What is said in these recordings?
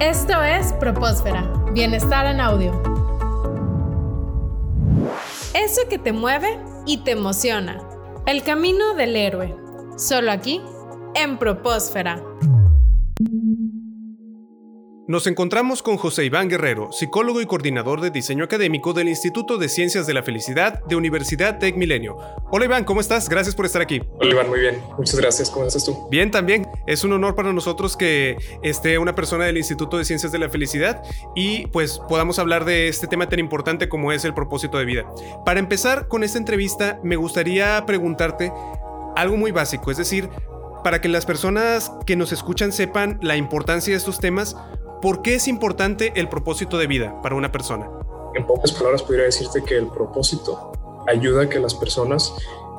Esto es Propósfera, Bienestar en Audio. Eso que te mueve y te emociona. El camino del héroe. Solo aquí, en Propósfera. Nos encontramos con José Iván Guerrero, psicólogo y coordinador de diseño académico del Instituto de Ciencias de la Felicidad de Universidad Tech Milenio. Hola Iván, ¿cómo estás? Gracias por estar aquí. Hola Iván, muy bien. Muchas gracias. ¿Cómo estás tú? Bien, también. Es un honor para nosotros que esté una persona del Instituto de Ciencias de la Felicidad y pues podamos hablar de este tema tan importante como es el propósito de vida. Para empezar con esta entrevista, me gustaría preguntarte algo muy básico, es decir, para que las personas que nos escuchan sepan la importancia de estos temas, ¿Por qué es importante el propósito de vida para una persona? En pocas palabras podría decirte que el propósito ayuda a que las personas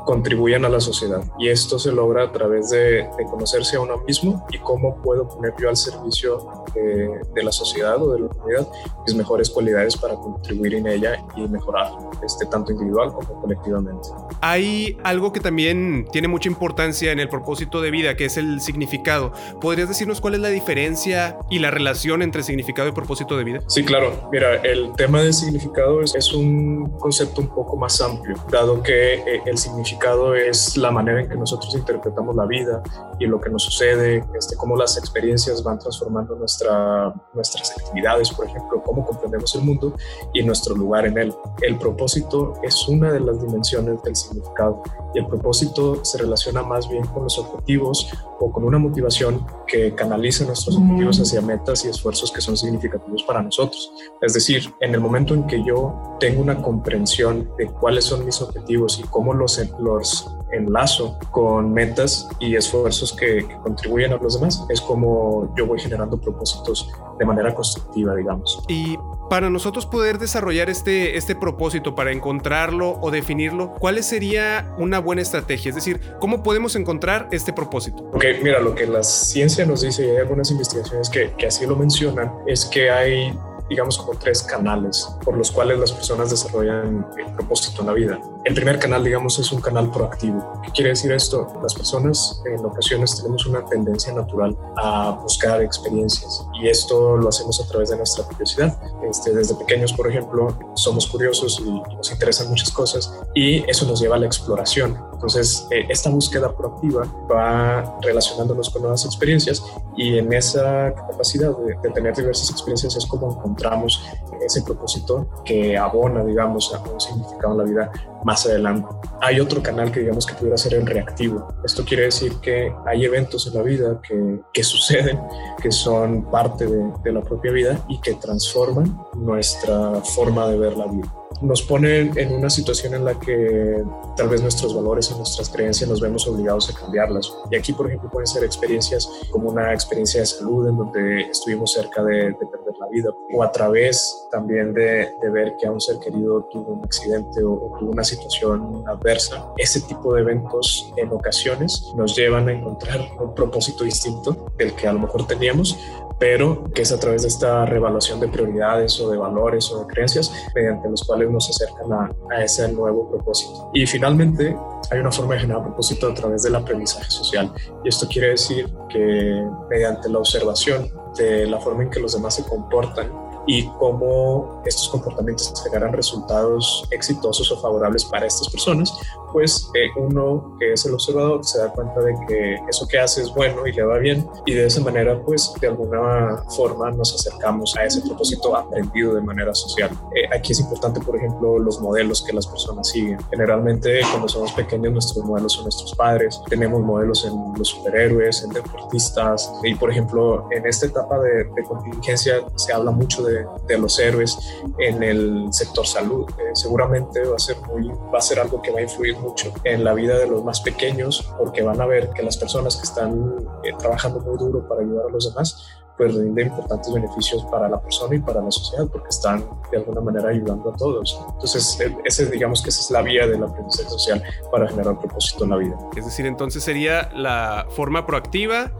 contribuyan a la sociedad. Y esto se logra a través de, conocerse a uno mismo y cómo puedo poner yo al servicio de, la sociedad o de la comunidad mis mejores cualidades para contribuir en ella y mejorar, este, tanto individual como colectivamente. Hay algo que también tiene mucha importancia en el propósito de vida, que es el significado. ¿Podrías decirnos cuál es la diferencia y la relación entre significado y propósito de vida? Sí, claro. Mira, el tema del significado es, es un concepto un poco más amplio, dado que eh, el significado es la manera en que nosotros interpretamos la vida y lo que nos sucede, este, cómo las experiencias van transformando nuestra, nuestras actividades, por ejemplo, cómo comprendemos el mundo y nuestro lugar en él. El propósito es una de las dimensiones del significado y el propósito se relaciona más bien con los objetivos o con una motivación que canaliza nuestros objetivos hacia metas y esfuerzos que son significativos para nosotros. Es decir, en el momento en que yo tengo una comprensión de cuáles son mis objetivos y cómo los, los enlazo con metas y esfuerzos que, contribuyen a los demás, es como yo voy generando propósitos de manera constructiva, digamos. Y para nosotros poder desarrollar este, este propósito, para encontrarlo o definirlo, ¿cuál sería una buena estrategia? Es decir, ¿cómo podemos encontrar este propósito? Ok, mira, lo que la ciencia nos dice, y hay algunas investigaciones que, que así lo mencionan, es que hay digamos, como tres canales por los cuales las personas desarrollan el propósito en la vida. El primer canal, digamos, es un canal proactivo. ¿Qué quiere decir esto? Las personas en ocasiones tenemos una tendencia natural a buscar experiencias y esto lo hacemos a través de nuestra curiosidad. Este, desde pequeños, por ejemplo, somos curiosos y, nos interesan muchas cosas y eso nos lleva a la exploración. Entonces, eh, esta búsqueda proactiva va relacionándonos con nuevas experiencias y en esa capacidad de, de tener diversas experiencias es como encontramos ese propósito que abona, digamos, a un significado en la vida más adelante. Hay otro canal que digamos que pudiera ser el reactivo. Esto quiere decir que hay eventos en la vida que, que suceden, que son parte de, de la propia vida y que transforman nuestra forma de ver la vida nos ponen en una situación en la que tal vez nuestros valores y nuestras creencias nos vemos obligados a cambiarlas. Y aquí, por ejemplo, pueden ser experiencias como una experiencia de salud en donde estuvimos cerca de, perder la vida o a través también de, ver que a un ser querido tuvo un accidente o, o tuvo una situación adversa. Ese tipo de eventos en ocasiones nos llevan a encontrar un propósito distinto del que a lo mejor teníamos, pero que es a través de esta revaluación de prioridades o de valores o de creencias mediante los cuales nos acercan a, a ese nuevo propósito. Y finalmente, hay una forma de generar propósito a través del aprendizaje social. Y esto quiere decir que mediante la observación de la forma en que los demás se comportan y cómo estos comportamientos generan resultados exitosos o favorables para estas personas, pues eh, uno que es el observador se da cuenta de que eso que hace es bueno y le va bien y de esa manera pues de alguna forma nos acercamos a ese propósito aprendido de manera social. Eh, aquí es importante por ejemplo los modelos que las personas siguen. Generalmente cuando somos pequeños nuestros modelos son nuestros padres, tenemos modelos en los superhéroes, en deportistas y por ejemplo en esta etapa de, de contingencia se habla mucho de, de, los héroes en el sector salud. Eh, seguramente va a ser muy, va a ser algo que va a influir mucho en la vida de los más pequeños porque van a ver que las personas que están eh, trabajando muy duro para ayudar a los demás pues rinde importantes beneficios para la persona y para la sociedad porque están de alguna manera ayudando a todos. Entonces, e, ese, digamos que esa es la vía del aprendizaje social para generar propósito en la vida. Es decir, entonces sería la forma proactiva,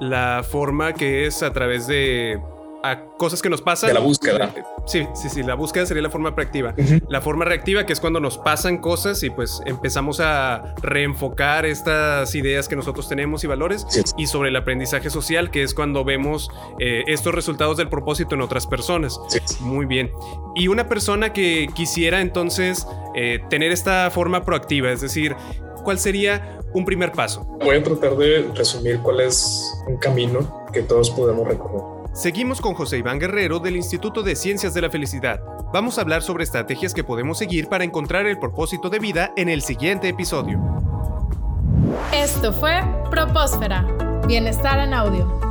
la forma que es a través de a cosas que nos pasan. De la búsqueda. Sí, sí, sí, la búsqueda sería la forma proactiva. La forma reactiva, que es cuando nos pasan cosas y pues empezamos a reenfocar estas ideas que nosotros tenemos y valores. Y sobre el aprendizaje social, que es cuando vemos eh, estos resultados del propósito en otras personas. Muy bien. Y una persona que quisiera entonces eh, tener esta forma proactiva, es decir, ¿cuál sería un primer paso? Voy a tratar de resumir cuál es un camino que todos podemos recorrer. Seguimos con José Iván Guerrero del Instituto de Ciencias de la Felicidad. Vamos a hablar sobre estrategias que podemos seguir para encontrar el propósito de vida en el siguiente episodio. Esto fue Propósfera. Bienestar en audio.